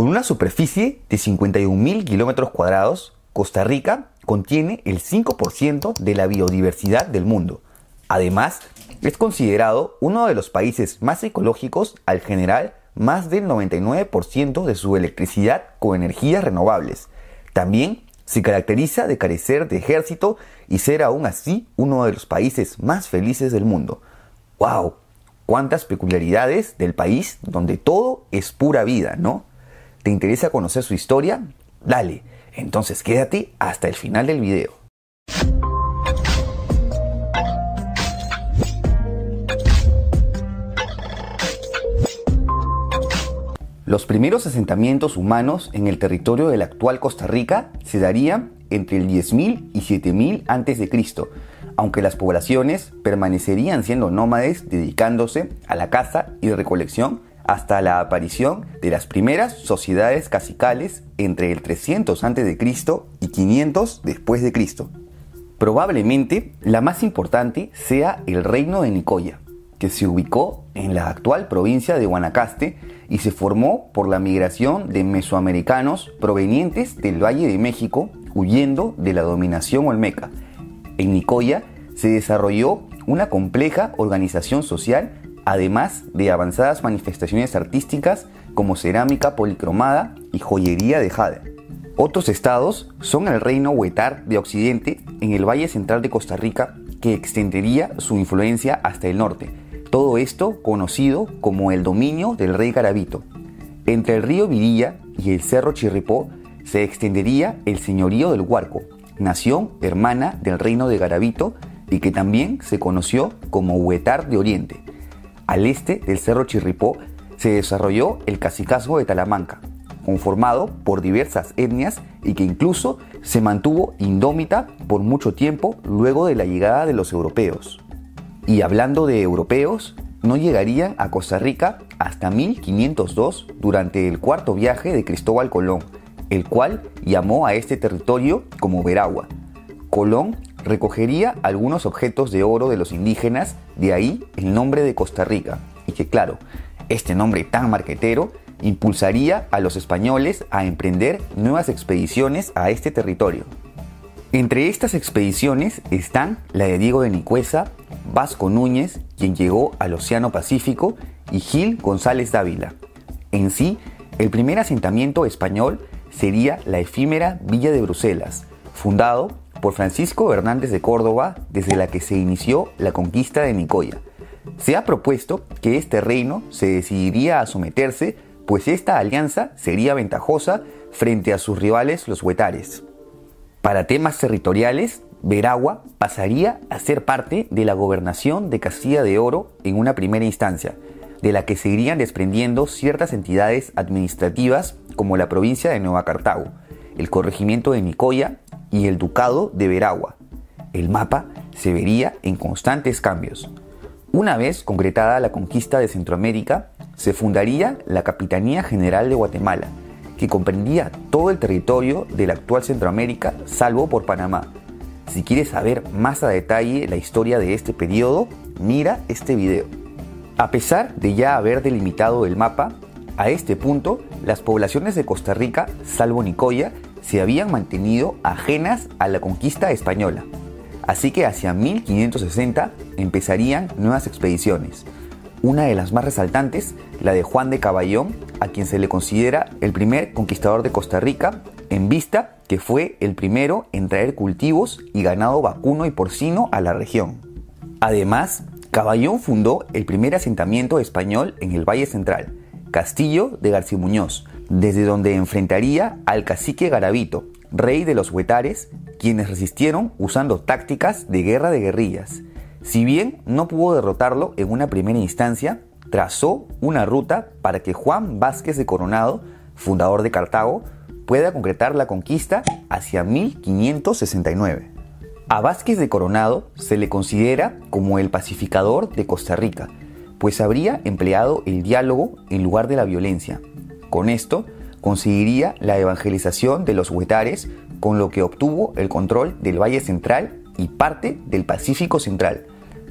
Con una superficie de 51.000 kilómetros cuadrados, Costa Rica contiene el 5% de la biodiversidad del mundo. Además, es considerado uno de los países más ecológicos al generar más del 99% de su electricidad con energías renovables. También se caracteriza de carecer de ejército y ser aún así uno de los países más felices del mundo. ¡Wow! ¿Cuántas peculiaridades del país donde todo es pura vida, ¿no? ¿Te interesa conocer su historia? Dale, entonces quédate hasta el final del video. Los primeros asentamientos humanos en el territorio de la actual Costa Rica se darían entre el 10.000 y 7.000 a.C., aunque las poblaciones permanecerían siendo nómades dedicándose a la caza y recolección hasta la aparición de las primeras sociedades cacicales entre el 300 a.C. y 500 después de Cristo. Probablemente la más importante sea el reino de Nicoya, que se ubicó en la actual provincia de Guanacaste y se formó por la migración de mesoamericanos provenientes del Valle de México huyendo de la dominación olmeca. En Nicoya se desarrolló una compleja organización social, además de avanzadas manifestaciones artísticas como cerámica policromada y joyería de jade. Otros estados son el reino Huetar de Occidente en el Valle Central de Costa Rica, que extendería su influencia hasta el norte, todo esto conocido como el dominio del rey Garavito. Entre el río Virilla y el cerro Chirripó se extendería el señorío del Huarco, nación hermana del reino de Garavito y que también se conoció como Huetar de Oriente. Al este del cerro Chirripó se desarrolló el cacicazgo de Talamanca, conformado por diversas etnias y que incluso se mantuvo indómita por mucho tiempo luego de la llegada de los europeos. Y hablando de europeos, no llegarían a Costa Rica hasta 1502 durante el cuarto viaje de Cristóbal Colón, el cual llamó a este territorio como Veragua. Colón recogería algunos objetos de oro de los indígenas, de ahí el nombre de Costa Rica, y que claro, este nombre tan marquetero impulsaría a los españoles a emprender nuevas expediciones a este territorio. Entre estas expediciones están la de Diego de Nicuesa, Vasco Núñez, quien llegó al Océano Pacífico, y Gil González Dávila. En sí, el primer asentamiento español sería la efímera Villa de Bruselas, fundado por Francisco Hernández de Córdoba desde la que se inició la conquista de Nicoya. Se ha propuesto que este reino se decidiría a someterse, pues esta alianza sería ventajosa frente a sus rivales los huetares. Para temas territoriales, Veragua pasaría a ser parte de la gobernación de Castilla de Oro en una primera instancia, de la que se irían desprendiendo ciertas entidades administrativas como la provincia de Nueva Cartago, el corregimiento de Nicoya y el ducado de Veragua. El mapa se vería en constantes cambios. Una vez concretada la conquista de Centroamérica, se fundaría la Capitanía General de Guatemala, que comprendía todo el territorio de la actual Centroamérica, salvo por Panamá. Si quieres saber más a detalle la historia de este periodo, mira este video. A pesar de ya haber delimitado el mapa, a este punto las poblaciones de Costa Rica, salvo Nicoya, se habían mantenido ajenas a la conquista española. Así que hacia 1560 empezarían nuevas expediciones. Una de las más resaltantes, la de Juan de Caballón, a quien se le considera el primer conquistador de Costa Rica, en vista que fue el primero en traer cultivos y ganado vacuno y porcino a la región. Además, Caballón fundó el primer asentamiento español en el Valle Central, Castillo de García Muñoz, desde donde enfrentaría al cacique Garavito, rey de los huetares, quienes resistieron usando tácticas de guerra de guerrillas. Si bien no pudo derrotarlo en una primera instancia, trazó una ruta para que Juan Vázquez de Coronado, fundador de Cartago, pueda concretar la conquista hacia 1569. A Vázquez de Coronado se le considera como el pacificador de Costa Rica, pues habría empleado el diálogo en lugar de la violencia. Con esto, conseguiría la evangelización de los huetares, con lo que obtuvo el control del Valle Central y parte del Pacífico Central,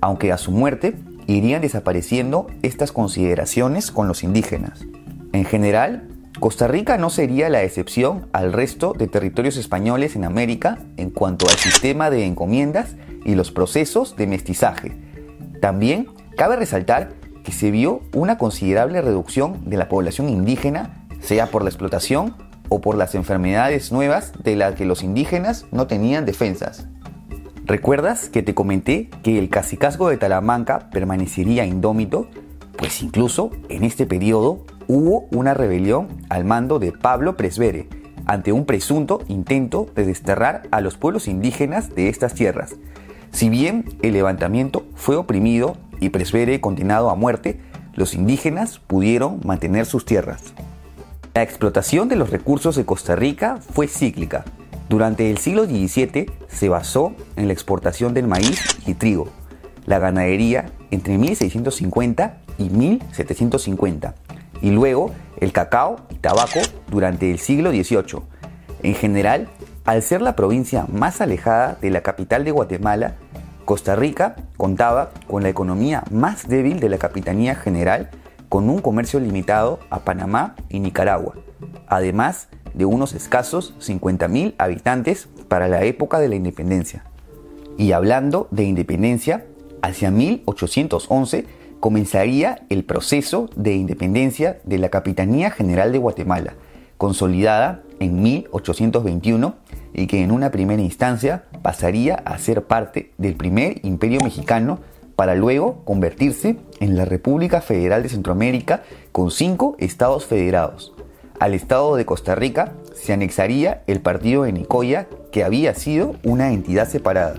aunque a su muerte irían desapareciendo estas consideraciones con los indígenas. En general, Costa Rica no sería la excepción al resto de territorios españoles en América en cuanto al sistema de encomiendas y los procesos de mestizaje. También cabe resaltar que se vio una considerable reducción de la población indígena, sea por la explotación o por las enfermedades nuevas de las que los indígenas no tenían defensas. ¿Recuerdas que te comenté que el cacicazgo de Talamanca permanecería indómito? Pues incluso en este periodo hubo una rebelión al mando de Pablo Presbere ante un presunto intento de desterrar a los pueblos indígenas de estas tierras. Si bien el levantamiento fue oprimido y Presbere condenado a muerte, los indígenas pudieron mantener sus tierras. La explotación de los recursos de Costa Rica fue cíclica. Durante el siglo XVII se basó en la exportación del maíz y trigo, la ganadería entre 1650 y 1750, y luego el cacao y tabaco durante el siglo XVIII. En general, al ser la provincia más alejada de la capital de Guatemala, Costa Rica contaba con la economía más débil de la Capitanía General, con un comercio limitado a Panamá y Nicaragua, además de unos escasos 50.000 habitantes para la época de la independencia. Y hablando de independencia, hacia 1811 comenzaría el proceso de independencia de la Capitanía General de Guatemala, consolidada en 1821 y que en una primera instancia pasaría a ser parte del primer imperio mexicano para luego convertirse en la República Federal de Centroamérica con cinco estados federados. Al estado de Costa Rica se anexaría el partido de Nicoya, que había sido una entidad separada.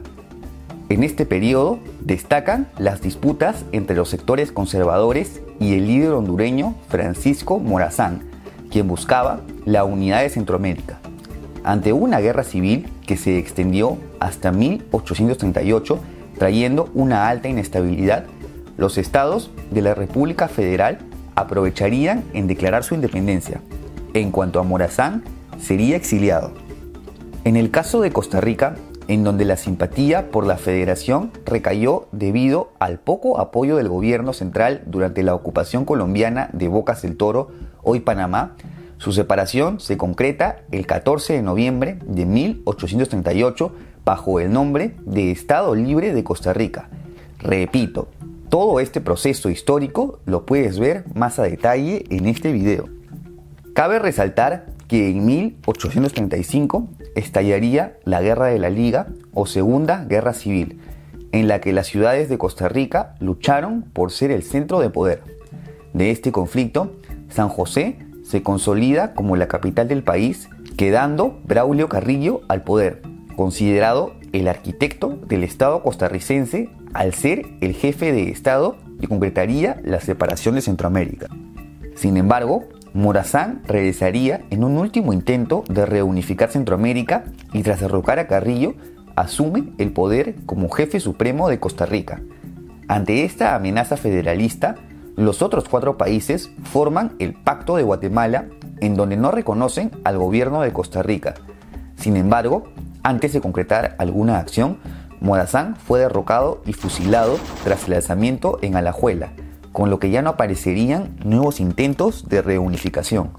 En este periodo destacan las disputas entre los sectores conservadores y el líder hondureño Francisco Morazán, quien buscaba la unidad de Centroamérica. Ante una guerra civil que se extendió hasta 1838, trayendo una alta inestabilidad, los estados de la República Federal aprovecharían en declarar su independencia. En cuanto a Morazán, sería exiliado. En el caso de Costa Rica, en donde la simpatía por la federación recayó debido al poco apoyo del gobierno central durante la ocupación colombiana de Bocas del Toro, hoy Panamá, su separación se concreta el 14 de noviembre de 1838 bajo el nombre de Estado Libre de Costa Rica. Repito, todo este proceso histórico lo puedes ver más a detalle en este video. Cabe resaltar que en 1835 estallaría la Guerra de la Liga o Segunda Guerra Civil, en la que las ciudades de Costa Rica lucharon por ser el centro de poder. De este conflicto, San José se consolida como la capital del país, quedando Braulio Carrillo al poder, considerado el arquitecto del Estado costarricense al ser el jefe de Estado que concretaría la separación de Centroamérica. Sin embargo, Morazán regresaría en un último intento de reunificar Centroamérica y tras derrocar a Carrillo, asume el poder como jefe supremo de Costa Rica. Ante esta amenaza federalista, los otros cuatro países forman el Pacto de Guatemala, en donde no reconocen al gobierno de Costa Rica. Sin embargo, antes de concretar alguna acción, Morazán fue derrocado y fusilado tras el alzamiento en Alajuela, con lo que ya no aparecerían nuevos intentos de reunificación.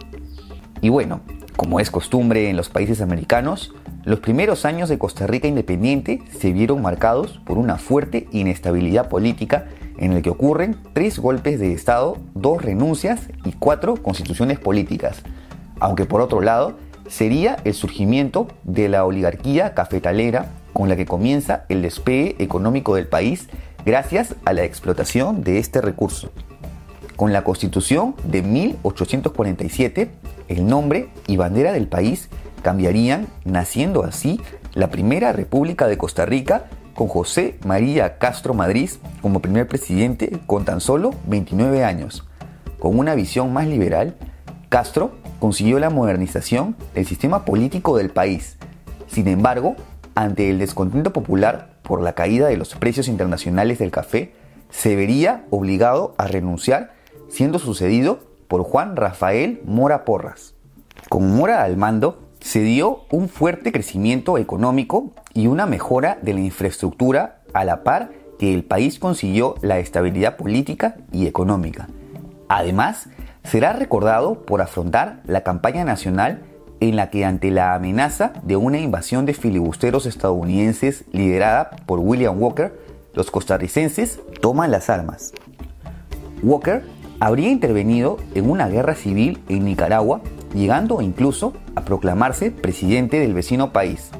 Y bueno, como es costumbre en los países americanos, los primeros años de Costa Rica independiente se vieron marcados por una fuerte inestabilidad política en el que ocurren tres golpes de Estado, dos renuncias y cuatro constituciones políticas. Aunque por otro lado, sería el surgimiento de la oligarquía cafetalera con la que comienza el despegue económico del país gracias a la explotación de este recurso. Con la constitución de 1847, el nombre y bandera del país cambiarían, naciendo así la primera República de Costa Rica con José María Castro Madrid como primer presidente con tan solo 29 años. Con una visión más liberal, Castro consiguió la modernización del sistema político del país. Sin embargo, ante el descontento popular por la caída de los precios internacionales del café, se vería obligado a renunciar, siendo sucedido por Juan Rafael Mora Porras. Con Mora al mando, se dio un fuerte crecimiento económico y una mejora de la infraestructura a la par que el país consiguió la estabilidad política y económica. Además, será recordado por afrontar la campaña nacional en la que ante la amenaza de una invasión de filibusteros estadounidenses liderada por William Walker, los costarricenses toman las armas. Walker habría intervenido en una guerra civil en Nicaragua, llegando incluso a proclamarse presidente del vecino país.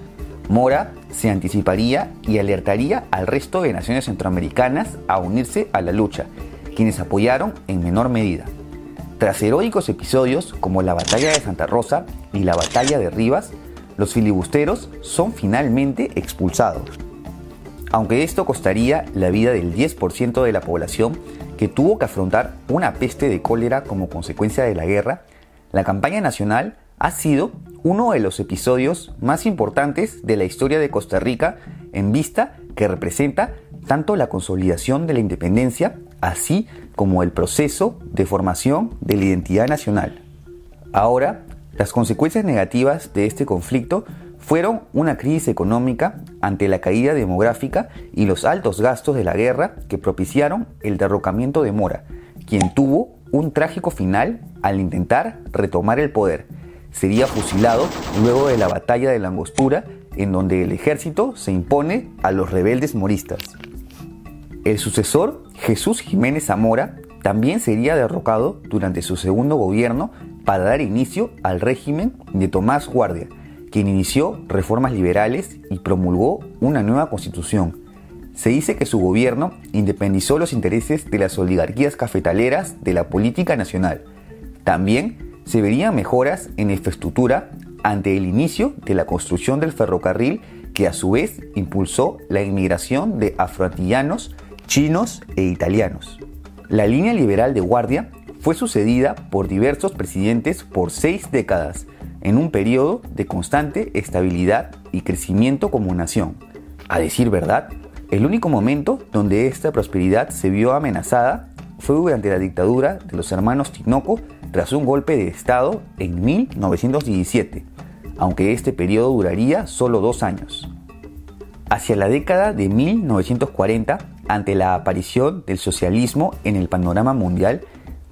Mora se anticiparía y alertaría al resto de naciones centroamericanas a unirse a la lucha, quienes apoyaron en menor medida. Tras heroicos episodios como la batalla de Santa Rosa y la batalla de Rivas, los filibusteros son finalmente expulsados. Aunque esto costaría la vida del 10% de la población que tuvo que afrontar una peste de cólera como consecuencia de la guerra, la campaña nacional ha sido uno de los episodios más importantes de la historia de Costa Rica en vista que representa tanto la consolidación de la independencia así como el proceso de formación de la identidad nacional. Ahora, las consecuencias negativas de este conflicto fueron una crisis económica ante la caída demográfica y los altos gastos de la guerra que propiciaron el derrocamiento de Mora, quien tuvo un trágico final al intentar retomar el poder. Sería fusilado luego de la batalla de la Angostura, en donde el ejército se impone a los rebeldes moristas. El sucesor, Jesús Jiménez Zamora, también sería derrocado durante su segundo gobierno para dar inicio al régimen de Tomás Guardia, quien inició reformas liberales y promulgó una nueva constitución. Se dice que su gobierno independizó los intereses de las oligarquías cafetaleras de la política nacional. También se verían mejoras en infraestructura ante el inicio de la construcción del ferrocarril que a su vez impulsó la inmigración de afroantillanos chinos e italianos. La línea liberal de Guardia fue sucedida por diversos presidentes por seis décadas, en un periodo de constante estabilidad y crecimiento como nación. A decir verdad, el único momento donde esta prosperidad se vio amenazada fue durante la dictadura de los hermanos Tinoco tras un golpe de Estado en 1917, aunque este periodo duraría solo dos años. Hacia la década de 1940, ante la aparición del socialismo en el panorama mundial,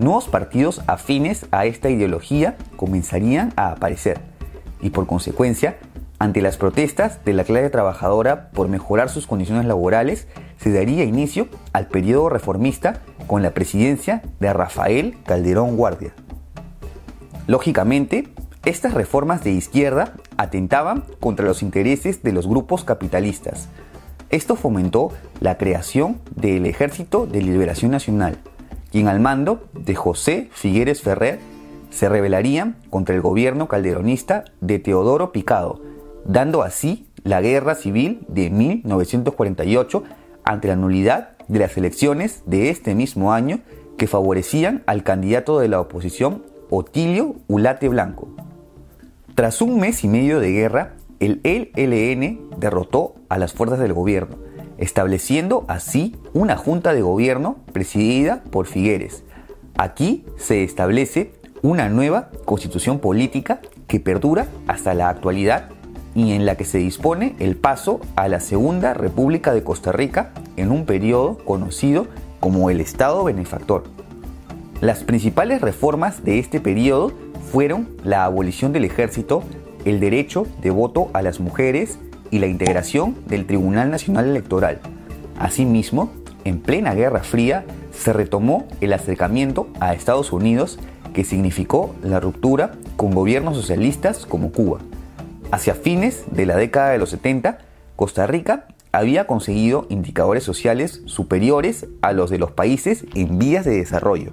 nuevos partidos afines a esta ideología comenzarían a aparecer y por consecuencia, ante las protestas de la clase trabajadora por mejorar sus condiciones laborales, se daría inicio al periodo reformista con la presidencia de Rafael Calderón Guardia. Lógicamente, estas reformas de izquierda atentaban contra los intereses de los grupos capitalistas, esto fomentó la creación del Ejército de Liberación Nacional, quien al mando de José Figueres Ferrer se rebelarían contra el gobierno calderonista de Teodoro Picado, dando así la guerra civil de 1948 ante la nulidad de las elecciones de este mismo año que favorecían al candidato de la oposición Otilio Ulate Blanco. Tras un mes y medio de guerra, el ELN derrotó a las fuerzas del gobierno, estableciendo así una junta de gobierno presidida por Figueres. Aquí se establece una nueva constitución política que perdura hasta la actualidad y en la que se dispone el paso a la Segunda República de Costa Rica en un periodo conocido como el Estado benefactor. Las principales reformas de este periodo fueron la abolición del ejército el derecho de voto a las mujeres y la integración del Tribunal Nacional Electoral. Asimismo, en plena Guerra Fría, se retomó el acercamiento a Estados Unidos que significó la ruptura con gobiernos socialistas como Cuba. Hacia fines de la década de los 70, Costa Rica había conseguido indicadores sociales superiores a los de los países en vías de desarrollo.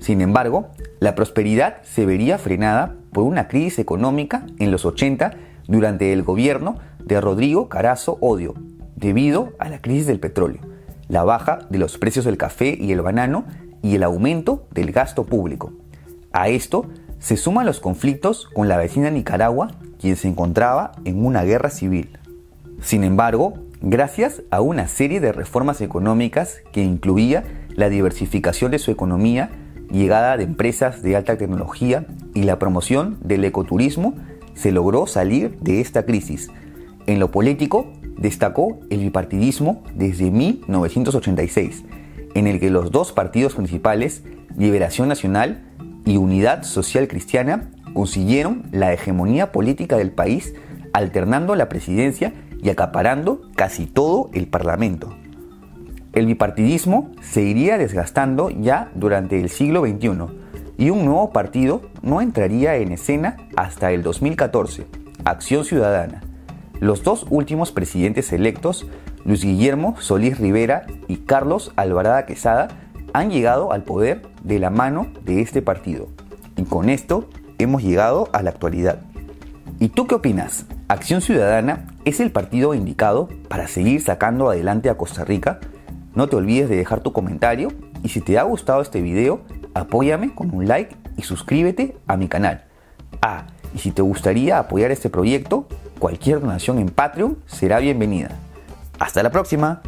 Sin embargo, la prosperidad se vería frenada por una crisis económica en los 80 durante el gobierno de Rodrigo Carazo Odio, debido a la crisis del petróleo, la baja de los precios del café y el banano y el aumento del gasto público. A esto se suman los conflictos con la vecina Nicaragua, quien se encontraba en una guerra civil. Sin embargo, gracias a una serie de reformas económicas que incluía la diversificación de su economía, llegada de empresas de alta tecnología y la promoción del ecoturismo, se logró salir de esta crisis. En lo político, destacó el bipartidismo desde 1986, en el que los dos partidos principales, Liberación Nacional y Unidad Social Cristiana consiguieron la hegemonía política del país alternando la presidencia y acaparando casi todo el Parlamento. El bipartidismo se iría desgastando ya durante el siglo XXI y un nuevo partido no entraría en escena hasta el 2014, Acción Ciudadana. Los dos últimos presidentes electos, Luis Guillermo Solís Rivera y Carlos Alvarada Quesada, han llegado al poder de la mano de este partido. Y con esto hemos llegado a la actualidad. ¿Y tú qué opinas? ¿Acción Ciudadana es el partido indicado para seguir sacando adelante a Costa Rica? No te olvides de dejar tu comentario y si te ha gustado este video, apóyame con un like y suscríbete a mi canal. Ah, y si te gustaría apoyar este proyecto, cualquier donación en Patreon será bienvenida. Hasta la próxima.